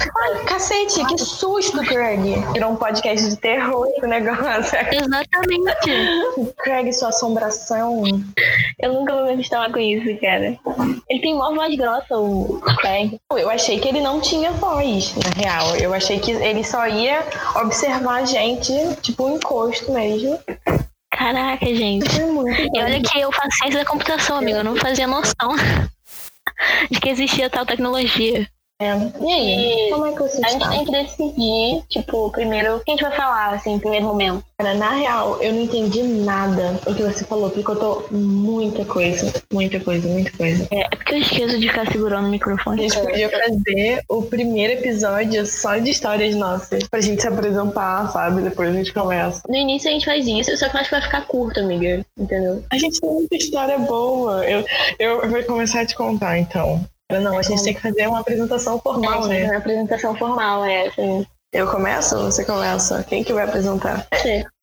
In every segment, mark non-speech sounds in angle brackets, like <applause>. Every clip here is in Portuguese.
Ai, cacete, que susto, Craig. Virou um podcast de terror esse negócio. Exatamente. Craig, sua assombração. Eu nunca vou me acostumar com isso, cara. Ele tem mó voz grossa, o Craig. Eu achei que ele não tinha voz, na real. Eu achei que ele só ia observar a gente, tipo, um encosto mesmo. Caraca, gente. É E olha que eu faço ciência da computação, amigo. Eu não fazia noção <laughs> de que existia tal tecnologia. É. E aí? Como é que você A gente tem que decidir, tipo, primeiro, o que a gente vai falar, assim, em primeiro momento. Cara, na real, eu não entendi nada do que você falou, porque eu tô muita coisa, muita coisa, muita coisa. É, é porque eu esqueço de ficar segurando o A microfone. gente podia fazer o primeiro episódio só de histórias nossas, pra gente se apresentar, sabe? Depois a gente começa. No início a gente faz isso, só que eu acho que vai ficar curto, amiga. Entendeu? A gente tem muita história boa. Eu, eu vou começar a te contar, então. Não, a gente tem que fazer uma apresentação formal, é, né? uma apresentação formal, é, assim. Eu começo ou você começa? Quem que vai apresentar?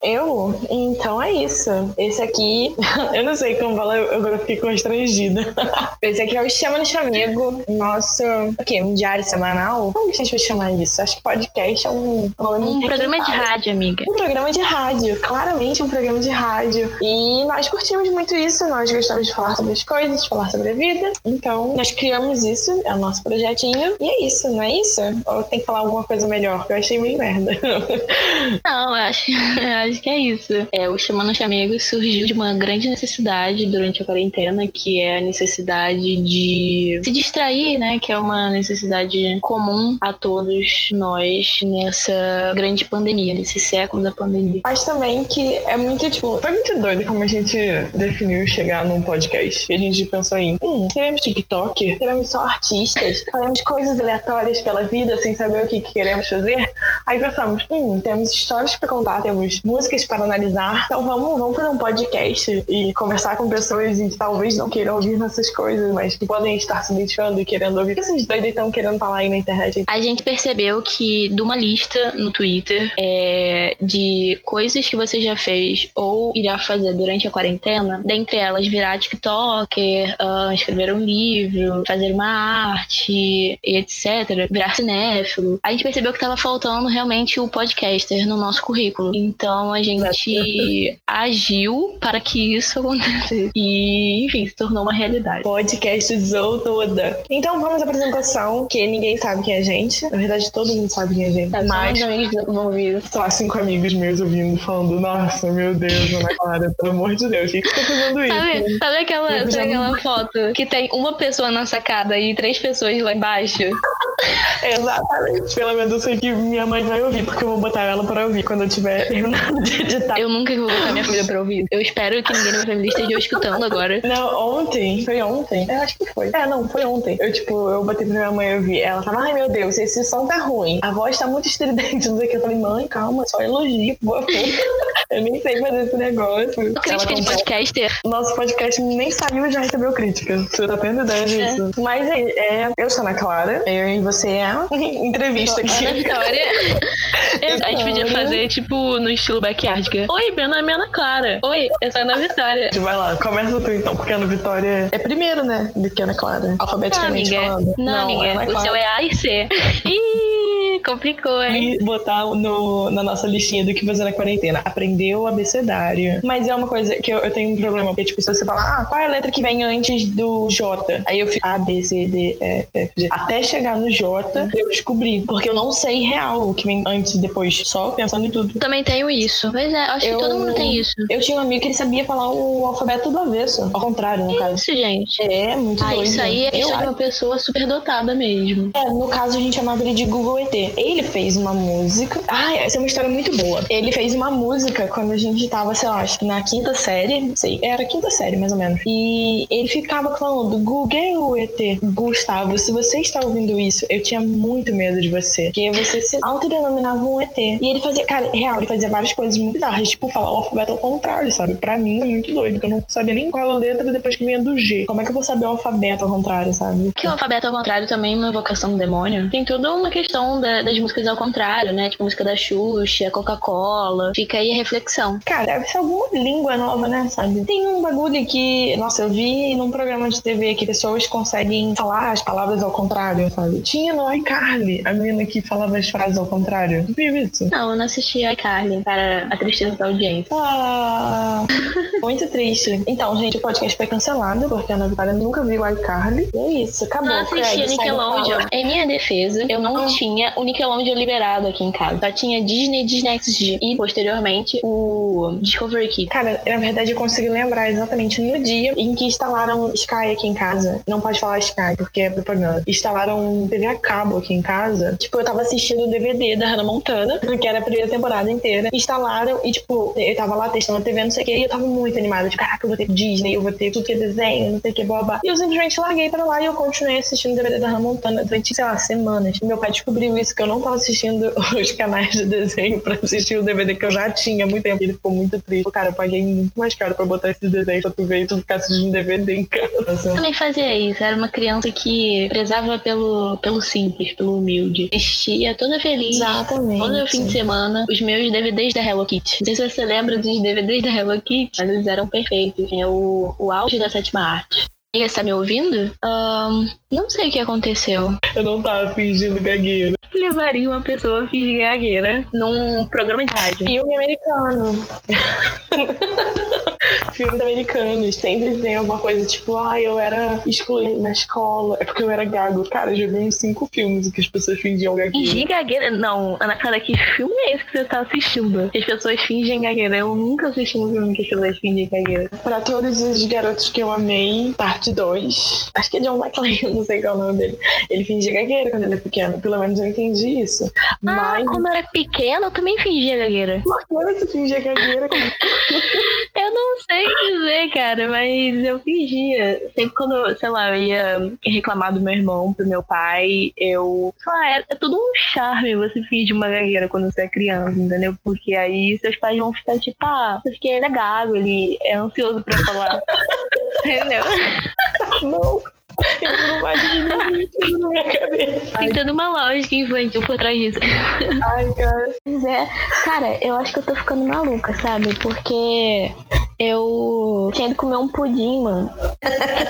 Eu? Então é isso. Esse aqui, <laughs> eu não sei como falar, eu agora fiquei constrangida. <laughs> Esse aqui é o Chama no Chamego, nosso, o quê? Um diário semanal? Como que a gente vai chamar isso? Acho que podcast é um Um programa de rádio, amiga. Um programa de rádio, claramente um programa de rádio. E nós curtimos muito isso, nós gostamos de falar sobre as coisas, de falar sobre a vida. Então, nós criamos isso, é o nosso projetinho. E é isso, não é isso? Ou tem que falar alguma coisa melhor? Eu achei meio merda. Não, eu acho, <laughs> eu acho que é isso. É, o Chamando Chamego surgiu de uma grande necessidade durante a quarentena, que é a necessidade de se distrair, né? Que é uma necessidade comum a todos nós nessa grande pandemia, nesse século da pandemia. Mas também que é muito, tipo, foi muito doido como a gente definiu chegar num podcast. E a gente pensou em, hum, seremos TikTok? Seremos só artistas? Faremos coisas aleatórias pela vida sem saber o que queremos fazer? Aí pensamos, hum, temos histórias pra contar, temos músicas para analisar. Então vamos, vamos fazer um podcast e conversar com pessoas que talvez não queiram ouvir nossas coisas, mas que podem estar se identificando e querendo ouvir. O que esses doidos estão querendo falar aí na internet? A gente percebeu que de uma lista no Twitter é, de coisas que você já fez ou irá fazer durante a quarentena, dentre elas virar TikToker, ah, escrever um livro, fazer uma arte, etc., virar cinéfilo, a gente percebeu que estava faltando realmente o podcaster no nosso currículo. Então a gente <laughs> agiu para que isso acontecesse. E, enfim, se tornou uma realidade. podcast Zou toda. Então vamos à apresentação, que ninguém sabe quem é a gente. Na verdade, todo mundo sabe quem é a gente. Só Mas vão ouvir. só cinco amigos meus ouvindo, falando, nossa, meu Deus, Ana Clara, pelo amor de Deus, o que, que você tá fazendo isso? Sabe, sabe aquela, já sabe aquela foto que tem uma pessoa na sacada e três pessoas lá embaixo? <laughs> Exatamente. Pelo menos eu sei que minha mãe vai ouvir, porque eu vou botar ela pra ouvir quando eu tiver <laughs> terminado de editar. Eu nunca vou botar minha família pra ouvir. Eu espero que ninguém na minha família esteja escutando agora. Não, ontem, foi ontem. Eu acho que foi. É, não, foi ontem. Eu, tipo, eu botei pra minha mãe ouvir. Ela tava, ai meu Deus, esse som tá ruim. A voz tá muito estridente, <laughs> não sei o que. Eu falei, mãe, calma, só elogio, por favor. eu nem sei fazer esse negócio. Ela Crítica de podcaster. Nosso podcast nem saiu e já recebeu crítica. Você tá tendo ideia disso? Mas é, é, eu sou a Ana Clara, eu e você é a <laughs> entrevista Ana aqui. Vitória. <laughs> A gente podia fazer, tipo, no estilo backyard. que é, Oi, meu nome é Ana Clara. Oi, eu sou a Ana Vitória. <laughs> Vai lá, começa tu então, porque a Ana Vitória é primeiro, né? Do que a Ana Clara, Não, alfabeticamente amiga. falando. Não, amiga. Ana O Clara. seu é A e C. Ih, complicou, hein? E botar no, na nossa listinha do que fazer na quarentena. Aprendeu o abecedário. Mas é uma coisa que eu, eu tenho um problema, porque, tipo, se você falar, ah, qual é a letra que vem antes do J? Aí eu fico A, B, C, D, E, F, G. Até chegar no J, eu descobri. Porque eu não sei real o que vem antes e depois, só pensando em tudo. Também tenho isso. Pois é, acho Eu- que todo mundo tem isso. Eu tinha um amigo que ele sabia falar o alfabeto do avesso. Ao contrário, no caso. Isso, gente. É, muito Ah, doido. isso aí é acho. uma pessoa super dotada mesmo. É, no caso a gente chamava ele de Google ET. Ele fez uma música. Ah, essa é uma história muito boa. Ele fez uma música quando a gente tava, sei lá, acho que na quinta série. Não sei, era quinta série, mais ou menos. E ele ficava falando, Google ET. Gustavo, se você está ouvindo isso, eu tinha muito medo de você. Porque você se autodenominava um ET. E ele fazia, cara, real, ele fazia várias coisas muito bizarras. Tipo, falar o alfabeto ao contrário, sabe? Pra mim é muito doido, porque eu não sabia nem qual a letra depois que vinha do G. Como é que eu vou saber o alfabeto ao contrário, sabe? Que o alfabeto ao contrário também é uma invocação do demônio. Tem toda uma questão da, das músicas ao contrário, né? Tipo, música da Xuxa, Coca-Cola. Fica aí a reflexão. Cara, deve ser alguma língua nova, né? Sabe? Tem um bagulho que, nossa, eu vi num programa de TV que pessoas conseguem falar as palavras ao contrário, sabe? Tinha no iCarly a menina que falava as frases ao contrário. Viu isso? Não, eu não assisti iCarly para a tristeza da audiência. Ah, <laughs> muito triste. Então, gente, o podcast foi cancelado porque a Ana Vitória nunca viu iCarly. E é isso, acabou. Não assisti Craig, Nickelodeon. Em minha defesa, eu não Ah. tinha o Nickelodeon liberado aqui em casa. Só tinha Disney, Disney XD e, posteriormente, o Discovery Kids. Cara, na verdade eu consegui lembrar exatamente no dia em que instalaram Sky aqui em casa. Não pode falar Sky, porque é propaganda. Instalaram TV a cabo aqui em casa. Tipo, eu tava assistindo o DVD da Hannah Montana, que era a primeira temporada inteira. Instalaram e, tipo, eu tava lá testando a TV, não sei o que, e eu tava muito animada. Tipo, caraca, eu vou ter Disney, eu vou ter tudo que é desenho, não sei o que, blá. E eu simplesmente larguei pra lá e eu continuei assistindo o DVD da Hannah Montana durante, sei lá, semanas. Meu pai descobriu isso, que eu não tava assistindo <laughs> os canais de desenho pra assistir o DVD que eu já tinha há muito tempo. Ele ficou muito triste. Cara, eu paguei muito mais caro pra botar esses desenhos pra tu ver e tu ficar assistindo DVD em casa. Eu também fazia isso. Era uma criança que prezava pelo, pelo simples, pelo humilde. Vestia toda feliz. Exatamente. Todo fim de semana, os meus DVDs da Hello Kitty. Não sei se você lembra dos DVDs da Hello Kitty, mas eles eram perfeitos. É o, o auge da sétima arte. E você tá me ouvindo? Ahn, não sei o que aconteceu. Eu não tava fingindo gagueira. Levaria uma pessoa a fingir gagueira num programa de rádio. Filme americano. <laughs> Filmes americanos sempre tem alguma coisa tipo, ah, eu era excluído na escola. É porque eu era gago. Cara, eu já vi uns cinco filmes em que as pessoas fingiam gagueira. Fingir gagueira? Não, Ana Clara, que filme é esse que você tá assistindo? Que as pessoas fingem gagueira. Eu nunca assisti um filme que as pessoas fingem gagueira. Pra todos os garotos que eu amei, parte 2. Acho que é John McClane, não sei qual é o nome dele. Ele fingia gagueira quando ele é pequeno. Pelo menos eu entendi isso. Ah, Mas. quando eu era pequena, eu também fingia gagueira. Por que você fingia gagueira? <laughs> Eu não sei dizer, cara, mas eu fingia. Sempre quando, sei lá, eu ia reclamar do meu irmão pro meu pai, eu. Sei lá, é, é tudo um charme você fingir uma gagueira quando você é criança, entendeu? Porque aí seus pais vão ficar tipo, ah, porque ele é gago, ele é ansioso pra falar. <laughs> entendeu? não. Eu não na minha cabeça. Uma lógica infantil por trás disso. Ai, cara. Pois é. Cara, eu acho que eu tô ficando maluca, sabe? Porque eu tinha ido comer um pudim, mano.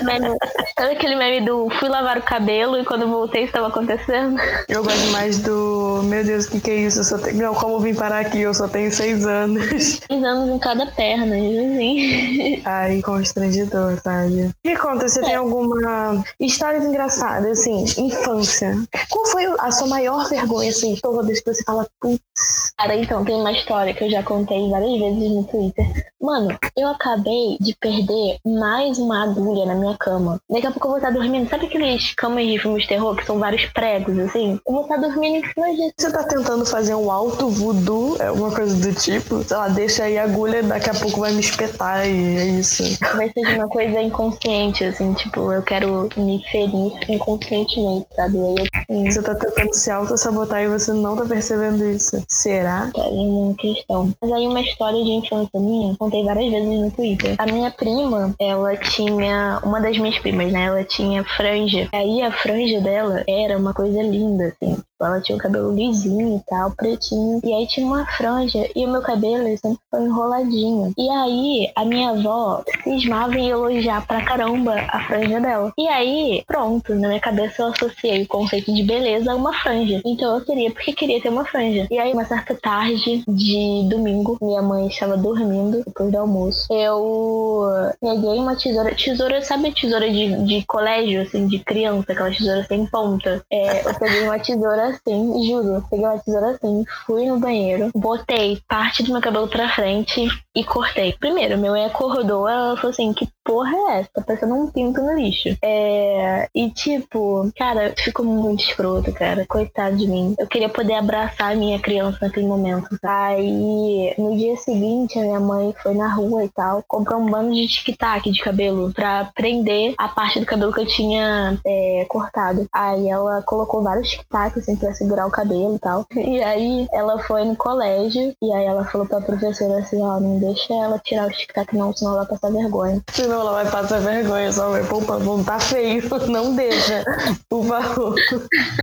Meme- Sabe aquele meme do fui lavar o cabelo e quando voltei isso tava acontecendo? Eu gosto mais do. Meu Deus, o que, que é isso? Eu só tenho... Não, como vim parar aqui? Eu só tenho seis anos. Seis anos em cada perna, assim. Ai, constrangedor, sabe? Me conta, você tem alguma história engraçada, assim, infância? Qual foi a sua maior vergonha, assim, toda vez que você fala, putz, Cara, então, tem uma história que eu já contei várias vezes no Twitter. Mano, eu acabei de perder mais uma agulha na minha cama. Daqui a pouco eu vou estar dormindo. Sabe aqueles camas de filmes de terror que são vários pregos, assim? Eu vou estar dormindo em cima disso. você tá tentando fazer um alto voodoo, é uma coisa do tipo, sei lá, deixa aí a agulha, daqui a pouco vai me espetar e é isso. Vai ser uma coisa inconsciente, assim, tipo, eu quero me ferir inconscientemente, sabe? Aí eu assim, Você tá tentando se auto-sabotar e você não tá percebendo isso. Será? quero uma questão. Mas aí uma história de infância minha, contei várias vezes no Twitter. A minha prima, ela tinha. Uma das minhas primas, né? Ela tinha franja. Aí a franja dela era uma coisa linda, assim. Ela tinha o cabelo lisinho e tal, pretinho. E aí tinha uma franja. E o meu cabelo sempre foi enroladinho. E aí a minha avó cismava em elogiar pra caramba a franja dela. E aí, pronto, na minha cabeça eu associei o conceito de beleza a uma franja. Então eu queria, porque queria ter uma franja. E aí, uma certa tarde de domingo, minha mãe estava dormindo depois do almoço. Eu peguei uma tesoura. Tesoura, sabe a tesoura de, de colégio, assim, de criança, aquela tesoura sem ponta? É, eu peguei uma tesoura assim, juro. Peguei uma tesoura assim, fui no banheiro, botei parte do meu cabelo pra frente e cortei. Primeiro, meu mãe acordou, ela falou assim: que porra é essa? Tá parecendo um pinto no lixo. É. E tipo, cara, ficou muito escroto, cara. Coitado de mim. Eu queria poder abraçar a minha criança naquele momento. Aí, no dia seguinte, a minha mãe foi na rua e tal, comprou um bando de tic-tac de cabelo pra prender a parte do cabelo que eu tinha é, cortado. Aí ela colocou vários tic-tacs assim pra segurar o cabelo e tal. E aí ela foi no colégio e aí ela falou pra professora assim, ó, não deixa ela tirar o tic-tac não, senão ela vai passar vergonha. Senão ela vai passar vergonha, só vai, pô, vão tá feio, <laughs> não deixa, por favor.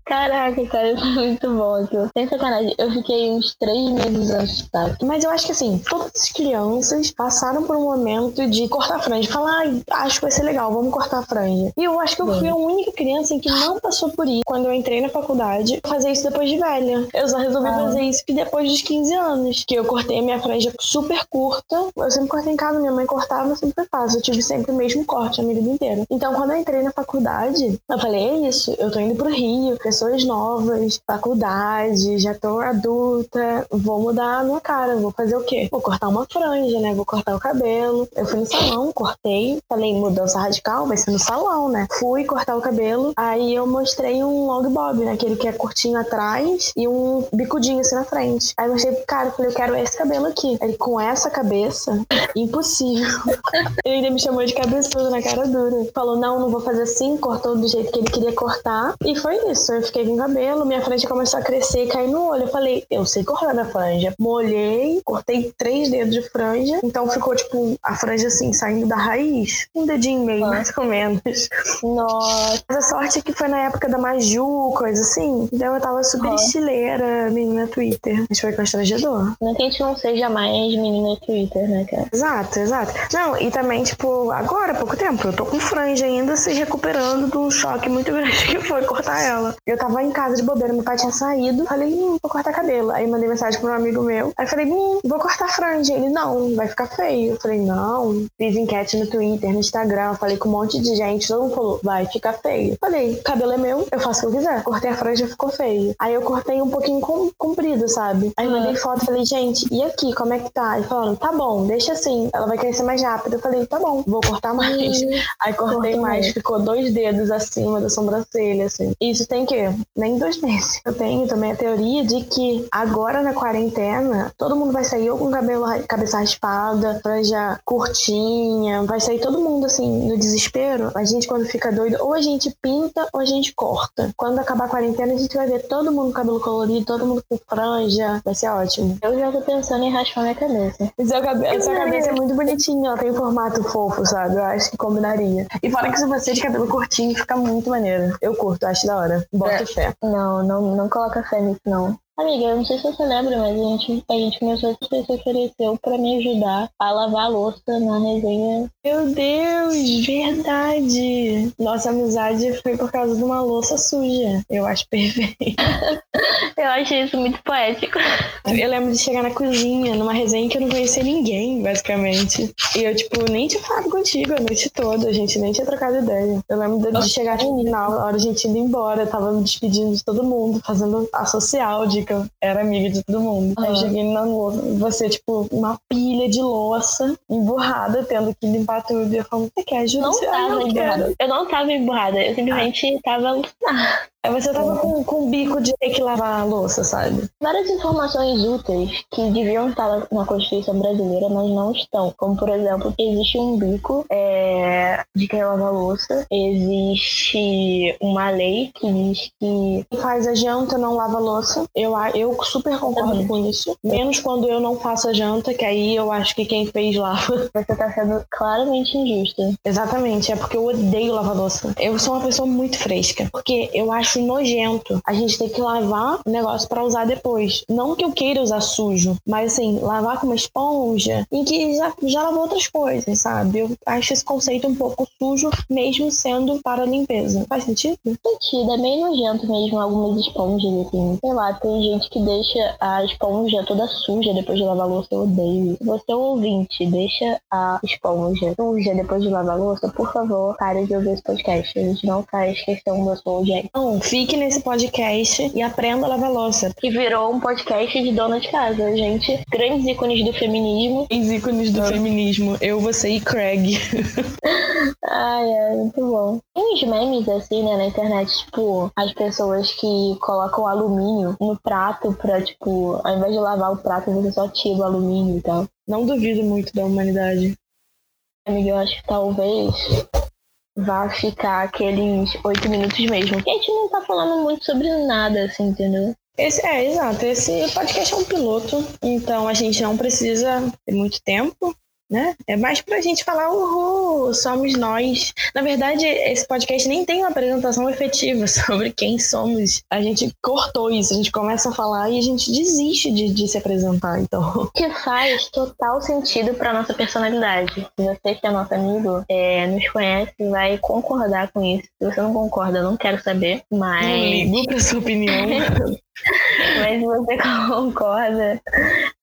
Caraca, cara, foi muito bom aquilo. Sem sacanagem, eu fiquei uns três meses antes, tá? Mas eu acho que assim, todas as crianças passaram por um momento de cortar a franja, falar, ah, acho que vai ser legal, vamos cortar a franja. E eu acho que eu fui a única criança em que não passou por isso quando eu entrei na faculdade, fazer isso depois de velha. Eu só resolvi ah. fazer isso depois dos 15 anos, que eu cortei a minha franja super curta. Eu sempre cortei em casa, minha mãe cortava, eu sempre faço. Eu tive sempre o mesmo corte a minha vida inteira. Então, quando eu entrei na faculdade, eu falei, é isso, eu tô indo pro Rio, pessoas novas, faculdade, já tô adulta, vou mudar a minha cara, vou fazer o quê? Vou cortar uma franja, né? Vou cortar o cabelo. Eu fui no salão, cortei, falei, mudança radical, vai ser no salão, né? Fui cortar o cabelo, aí eu mostrei um long bob, né? Aquele que é curtinho atrás e um bicudinho assim na frente. Aí eu mostrei pro cara, falei, eu quero esse cabelo aqui. Ele, com essa cabeça, impossível. <laughs> ele ainda me chamou de cabeçudo na cara dura. Falou, não, não vou fazer assim, cortou do jeito que ele queria cortar. E foi isso. Eu fiquei com cabelo, minha franja começou a crescer e cair no olho. Eu falei, eu sei cortar minha franja. Molhei, cortei três dedos de franja. Então ficou, tipo, a franja assim, saindo da raiz. Um dedinho e meio, mais ou menos. Nossa. Mas a sorte é que foi na época da Maju, coisa assim. Então eu tava super Nossa. estileira, menina Twitter. Mas foi constrangedor. Não que a gente não seja mais menina Twitter, né, cara? Exato, exato. Não, e também, tipo, agora, há pouco tempo, eu tô com franja ainda se recuperando de um choque muito <laughs> grande que foi cortar ela. Eu tava em casa de bobeira, meu pai tinha saído. Falei, hum, vou cortar cabelo. Aí mandei mensagem pro um amigo meu. Aí falei, hum, vou cortar franja. Ele, não, vai ficar feio. Eu falei, não. Fiz enquete no Twitter, no Instagram. Falei com um monte de gente. Todo mundo falou, vai ficar feio. Falei, cabelo é meu, eu faço o que eu quiser. Cortei a franja, ficou feio. Aí eu cortei um pouquinho comprido, sabe? Aí mandei foto, falei, gente, e aqui, como é que tá? E falando, tá bom, deixa assim, ela vai crescer mais rápido. Eu falei, tá bom, vou cortar mais. <laughs> Aí cortei mais, ficou dois dedos acima da sobrancelha, assim. Isso tem que nem dois meses. Eu tenho também a teoria de que agora na quarentena, todo mundo vai sair ou com cabelo, cabeça raspada, franja curtinha, vai sair todo mundo assim, no desespero. A gente, quando fica doido, ou a gente pinta ou a gente corta. Quando acabar a quarentena, a gente vai ver todo mundo com cabelo colorido, todo mundo com franja. Vai ser ótimo. Eu já tô pensando em raspar minha cabeça. Seu cabe sua cabeça é muito bonitinha, ela tem um formato fofo, sabe? Eu acho que combinaria. E fora que se você de cabelo curtinho, fica muito maneiro. Eu curto, acho da hora. Bota é. fé. Não, não, não coloca fé nisso, não. Amiga, eu não sei se você lembra, mas a gente, a gente começou a se ofereceu pra me ajudar a lavar a louça na resenha. Meu Deus, verdade! Nossa amizade foi por causa de uma louça suja. Eu acho perfeito. <laughs> eu achei isso muito poético. Eu lembro de chegar na cozinha, numa resenha que eu não conhecia ninguém, basicamente. E eu, tipo, nem tinha falado contigo a noite toda, a gente nem tinha trocado ideia. Eu lembro de chegar no final, a hora a gente indo embora, tava me despedindo de todo mundo, fazendo a social de que eu era amiga de todo mundo. Uhum. Aí eu cheguei na louça, você, tipo, uma pilha de louça emburrada, tendo que limpar tudo. E eu falo, você quer ajuda? Não você, tava ah, emburrada. Eu não tava emburrada, eu simplesmente ah. tava. Aí você tava com, com o bico de ter que lavar a louça, sabe? Várias informações úteis que deviam estar na Constituição brasileira, mas não estão. Como, por exemplo, existe um bico é, de quem lava a louça. Existe uma lei que diz que faz a janta não lava louça. Eu, eu super concordo Também. com isso. Menos quando eu não faço a janta, que aí eu acho que quem fez lava. <laughs> Você tá sendo claramente injusta. Exatamente, é porque eu odeio lavar louça. Eu sou uma pessoa muito fresca. Porque eu acho acho nojento a gente ter que lavar o negócio para usar depois. Não que eu queira usar sujo, mas assim, lavar com uma esponja em que já, já lavou outras coisas, sabe? Eu acho esse conceito um pouco sujo, mesmo sendo para limpeza. Faz sentido? Sentido, é meio nojento mesmo algumas esponjas, assim. Sei lá, tem gente que deixa a esponja toda suja depois de lavar a louça, eu odeio. Você é um ouvinte, deixa a esponja suja depois de lavar a louça, por favor, pare de ouvir esse podcast. A gente não faz questão da sua audiência. Não, fique nesse podcast e aprenda a lavar louça. Que virou um podcast de dona de casa, gente. Grandes ícones do feminismo. Grandes ícones do feminismo. Eu, você e Craig. <laughs> Ai, é muito bom. Tem uns memes assim, né, na internet, tipo, as pessoas que colocam alumínio no prato pra, tipo, ao invés de lavar o prato, você só tira o alumínio e tal. Não duvido muito da humanidade. Amiga, eu acho que talvez vai ficar aqueles oito minutos mesmo. Que a gente não tá falando muito sobre nada, assim, entendeu? Esse, é, exato. Esse podcast é um piloto, então a gente não precisa ter muito tempo né? É mais pra gente falar, uhul, somos nós. Na verdade, esse podcast nem tem uma apresentação efetiva <laughs> sobre quem somos. A gente cortou isso, a gente começa a falar e a gente desiste de, de se apresentar, então. Que faz total sentido pra nossa personalidade. Se você que é nosso amigo, é, nos conhece, vai concordar com isso. Se você não concorda, eu não quero saber, mas... Não ligo pra sua opinião. <laughs> Mas você <laughs> concorda,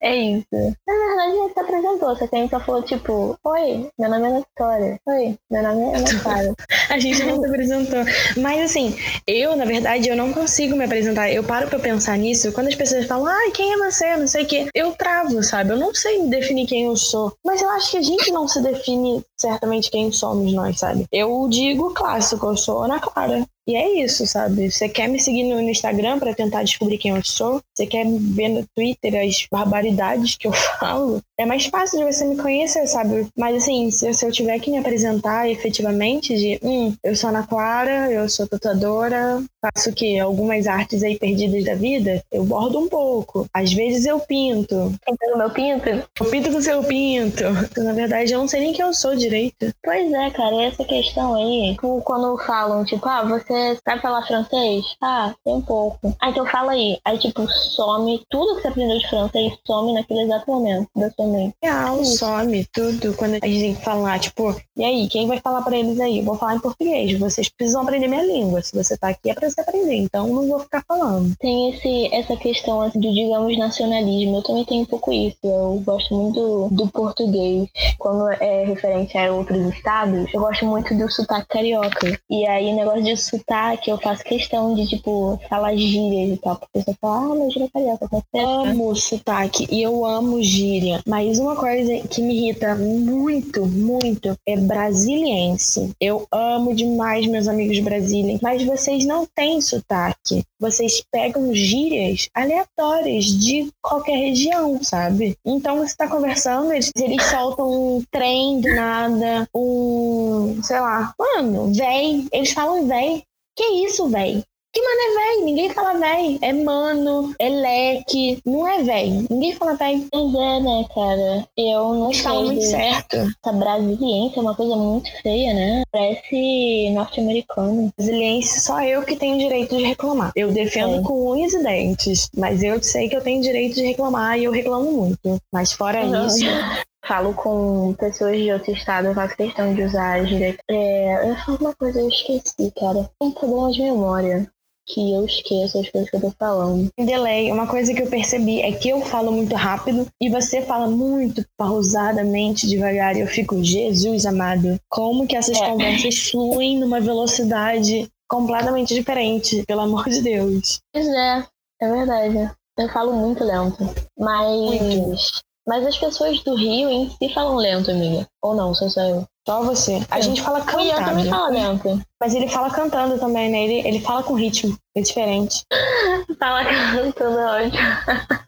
é isso. Na verdade, gente se apresentou, só que a gente só falou, tipo, oi, meu nome é Ana Vitória. Oi, meu nome é <laughs> Ana Clara. a gente não se apresentou. Mas assim, eu, na verdade, eu não consigo me apresentar. Eu paro pra pensar nisso, quando as pessoas falam, ai, quem é você? Não sei o quê. Eu travo, sabe? Eu não sei definir quem eu sou. Mas eu acho que a gente não se define certamente quem somos nós, sabe? Eu digo clássico, eu sou Ana Clara. E é isso, sabe? Você quer me seguir no Instagram para tentar descobrir quem eu sou? Você quer ver no Twitter as barbaridades que eu <laughs> falo? É mais fácil de você me conhecer, sabe? Mas assim, se, se eu tiver que me apresentar efetivamente de, hum, eu sou Ana Clara, eu sou tatuadora, faço o quê? Algumas artes aí perdidas da vida, eu bordo um pouco. Às vezes eu pinto. Pintando meu pinto? Eu pinto com seu pinto. Na verdade, eu não sei nem quem eu sou direito. Pois é, cara, essa questão aí, quando falam, tipo, ah, você você sabe falar francês? Ah, tem um pouco. Ah, então fala aí. Aí, tipo, some tudo que você aprendeu de francês, some naquele exato momento da sua mente. Real, some tudo. Quando a gente tem que falar, tipo, e aí, quem vai falar pra eles aí? Eu vou falar em português. Vocês precisam aprender minha língua. Se você tá aqui é pra você aprender. Então, não vou ficar falando. Tem esse, essa questão assim, do, digamos, nacionalismo. Eu também tenho um pouco isso. Eu gosto muito do português. Quando é referente a outros estados, eu gosto muito do sotaque carioca. E aí, negócio de sotaque sotaque, eu faço questão de, tipo, falar gírias e tal. Porque você fala, ah, mas gíria carioca, tá certo? Amo sotaque e eu amo gíria. Mas uma coisa que me irrita muito, muito é brasiliense. Eu amo demais meus amigos brasileiros, mas vocês não têm sotaque. Vocês pegam gírias aleatórias de qualquer região, sabe? Então você tá conversando, eles, eles soltam um trem do nada, um, sei lá, mano, véi. Eles falam véi. Que isso, velho? Que mano é véi? Ninguém fala véi. É mano, é leque. Não é véi. Ninguém fala véi. Pois é, né, cara? Eu não sei. Fala muito certo. Essa brasiliense é uma coisa muito feia, né? Parece norte-americano. Brasiliense, só eu que tenho direito de reclamar. Eu defendo é. com unhas e dentes. Mas eu sei que eu tenho direito de reclamar e eu reclamo muito. Mas fora isso, <laughs> falo com pessoas de outro estado, eu faço questão de usar a gíria. É, eu falo uma coisa, eu esqueci, cara. Tem um problema de memória que eu esqueço as coisas que eu tô falando. Delay, uma coisa que eu percebi é que eu falo muito rápido e você fala muito pausadamente, devagar, e eu fico, Jesus amado, como que essas é. conversas <laughs> fluem numa velocidade completamente diferente, pelo amor de Deus. Pois é, é verdade. Eu falo muito lento, mas muito. Mas as pessoas do Rio em si falam lento, amiga. Ou não, só sou eu. Só você. A gente fala cantando. O Ian também fala lento. Mas ele fala cantando também, né? Ele, ele fala com ritmo. É diferente. <laughs> fala cantando, ódio.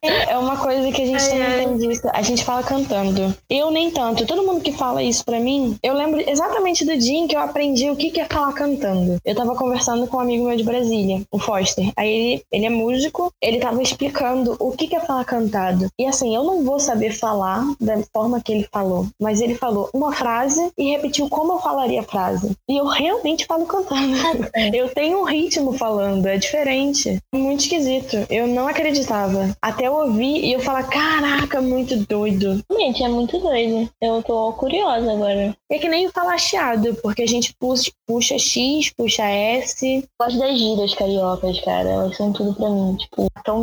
É, é uma coisa que a gente também tem visto. A gente fala cantando. Eu nem tanto. Todo mundo que fala isso pra mim, eu lembro exatamente do dia em que eu aprendi o que, que é falar cantando. Eu tava conversando com um amigo meu de Brasília, o Foster. Aí ele, ele é músico, ele tava explicando o que, que é falar cantado. E assim, eu não vou saber falar da forma que ele falou, mas ele falou uma frase e repetiu como eu falaria a frase. E eu realmente falo cantando. <laughs> eu tenho um ritmo falando, é diferente. Muito esquisito. Eu não acreditava. Até eu ouvir e eu falar, caraca, muito doido. Gente, é muito doido. Eu tô curiosa agora. É que nem falar chiado, porque a gente puxa, puxa X, puxa S. Gosto das gírias cariocas, cara. Elas são tudo pra mim. Tipo, tão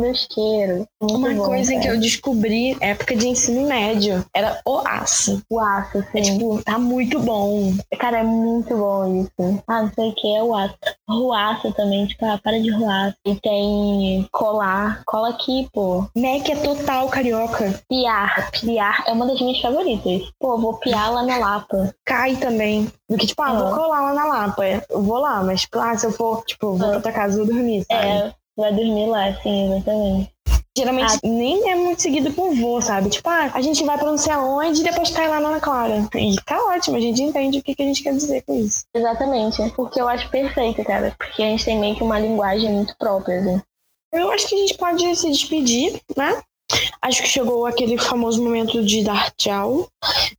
Uma bom, coisa que eu descobri época de ensino médio era o aço. O aço, sim. É tipo, tá muito bom. Cara, é muito bom isso. Ah, não sei o que é o aço. Ruaça também, tipo, ah, para de ruaça. E tem colar. Cola aqui, pô. Mac é total carioca. Piar. Piar é uma das minhas favoritas. Pô, vou piar lá na Lapa. Cai também. Do que, tipo, ah, vou colar lá na Lapa. Eu vou lá, mas, tipo, ah, se eu for, tipo, vou pra tua casa, vou dormir, sabe? É, vai dormir lá, sim, exatamente. Geralmente ah. nem é muito seguido com voo, sabe? Tipo, ah, a gente vai pra não sei aonde e depois cai lá na Ana Clara. E tá ótimo, a gente entende o que, que a gente quer dizer com isso. Exatamente. Porque eu acho perfeito, cara. Porque a gente tem meio que uma linguagem muito própria, assim. Eu acho que a gente pode se despedir, né? Acho que chegou aquele famoso momento de dar tchau,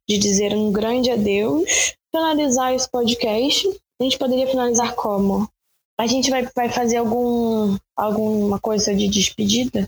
de dizer um grande adeus, finalizar esse podcast. A gente poderia finalizar como? A gente vai, vai fazer algum, alguma coisa de despedida?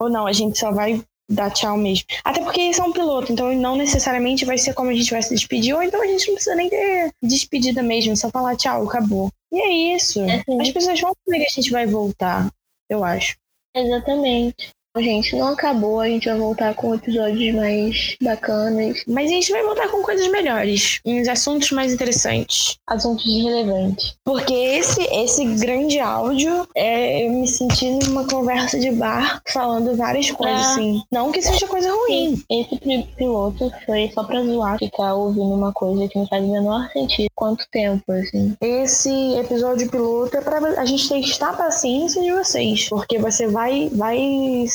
Ou não, a gente só vai dar tchau mesmo. Até porque isso é um piloto, então não necessariamente vai ser como a gente vai se despedir, ou então a gente não precisa nem ter despedida mesmo, só falar tchau, acabou. E é isso. É As pessoas vão saber que a gente vai voltar, eu acho. Exatamente gente, não acabou, a gente vai voltar com episódios mais bacanas. Mas a gente vai voltar com coisas melhores, uns assuntos mais interessantes. Assuntos relevantes. Porque esse, esse grande áudio é eu me senti numa conversa de bar falando várias coisas, ah. assim. Não que seja coisa ruim. Esse piloto foi só pra zoar, ficar ouvindo uma coisa que não faz o menor sentido. Quanto tempo, assim. Esse episódio piloto é pra a gente testar a paciência de vocês. Porque você vai, vai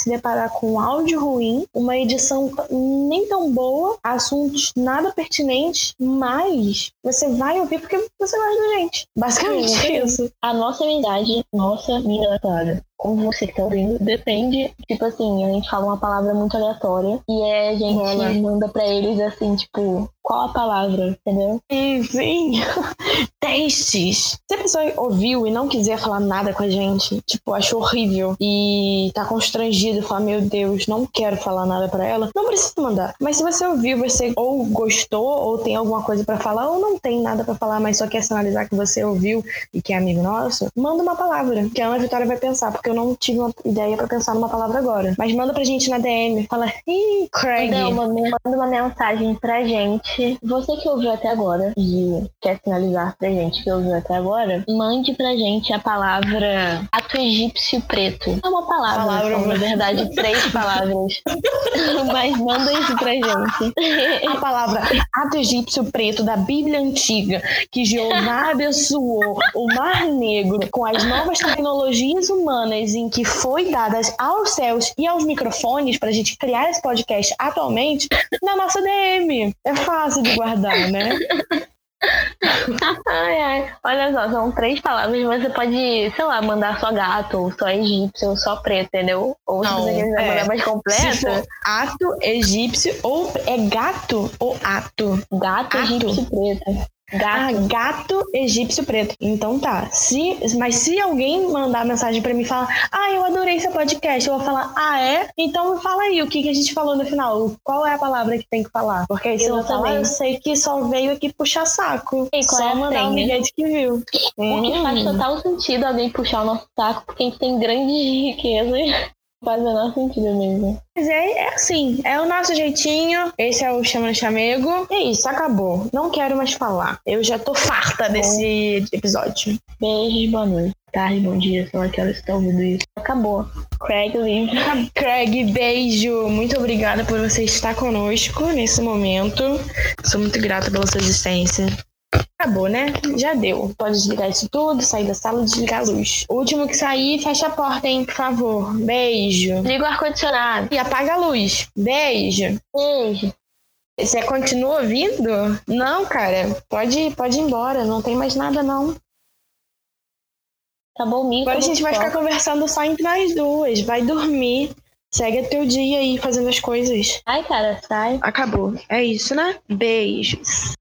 se deparar com áudio ruim, uma edição nem tão boa, assuntos nada pertinentes, mas você vai ouvir porque você gosta da gente. Basicamente é isso. A nossa amizade, nossa, minha clara, como você que tá ouvindo, depende. Tipo assim, a gente fala uma palavra muito aleatória e é, a gente Rola. manda pra eles assim, tipo, qual a palavra, entendeu? Sim, sim. <laughs> Testes. Se a pessoa ouviu e não quiser falar nada com a gente, tipo, achou horrível e tá constrangido, fala, meu Deus, não quero falar nada para ela, não precisa mandar. Mas se você ouviu, você ou gostou, ou tem alguma coisa para falar, ou não tem nada para falar, mas só quer sinalizar que você ouviu e que é amigo nosso, manda uma palavra, que a Ana Vitória vai pensar, porque eu não tive uma ideia para pensar numa palavra agora. Mas manda pra gente na DM, fala, ih, Craig. Manda uma mensagem pra gente você que ouviu até agora e quer finalizar pra gente que ouviu até agora, mande pra gente a palavra ato egípcio preto. É uma palavra, palavra são, na verdade, três palavras. <laughs> Mas manda isso pra gente. <laughs> A palavra ato egípcio preto da Bíblia Antiga, que Jeová abençoou o Mar Negro com as novas tecnologias humanas em que foi dadas aos céus e aos microfones pra gente criar esse podcast atualmente na nossa DM. É fácil fácil de guardar, né? <laughs> ai, ai. Olha só, são três palavras. Você pode, sei lá, mandar só gato, ou só egípcio, ou só preto, entendeu? Ou Não, se você quiser é, mandar mais completo. ato egípcio, ou é gato ou ato? Gato ato. egípcio preto. Gato. Ah, gato egípcio preto. Então tá. Se, mas se alguém mandar mensagem para mim e falar, ah, eu adorei seu podcast, eu vou falar, ah, é? Então fala aí o que, que a gente falou no final. Qual é a palavra que tem que falar? Porque aí se eu falar, eu sei que só veio aqui puxar saco. E só é mandar um bilhete que viu. O que faz hum. total sentido alguém puxar o nosso saco, porque a gente tem grandes riquezas Faz o menor sentido mesmo. Mas é, é assim, é o nosso jeitinho. Esse é o Chama Chamego. E é isso, acabou. Não quero mais falar. Eu já tô farta desse episódio. Beijo, boa noite. Tarde, bom dia, sei lá que horas você tá ouvindo isso. Acabou. Craig, livre. Craig, beijo. Muito obrigada por você estar conosco nesse momento. Sou muito grata pela sua existência. Acabou, né? Já deu. Pode desligar isso tudo, sair da sala e desligar a luz. O último que sair, fecha a porta, hein, por favor. Beijo. Liga o ar-condicionado. E apaga a luz. Beijo. Beijo. Você continua ouvindo? Não, cara. Pode, pode ir embora. Não tem mais nada, não. Acabou o micro. Agora a gente vai ficar conversando só entre nós duas. Vai dormir. Segue teu dia aí fazendo as coisas. Ai, cara, sai. Acabou. É isso, né? Beijos.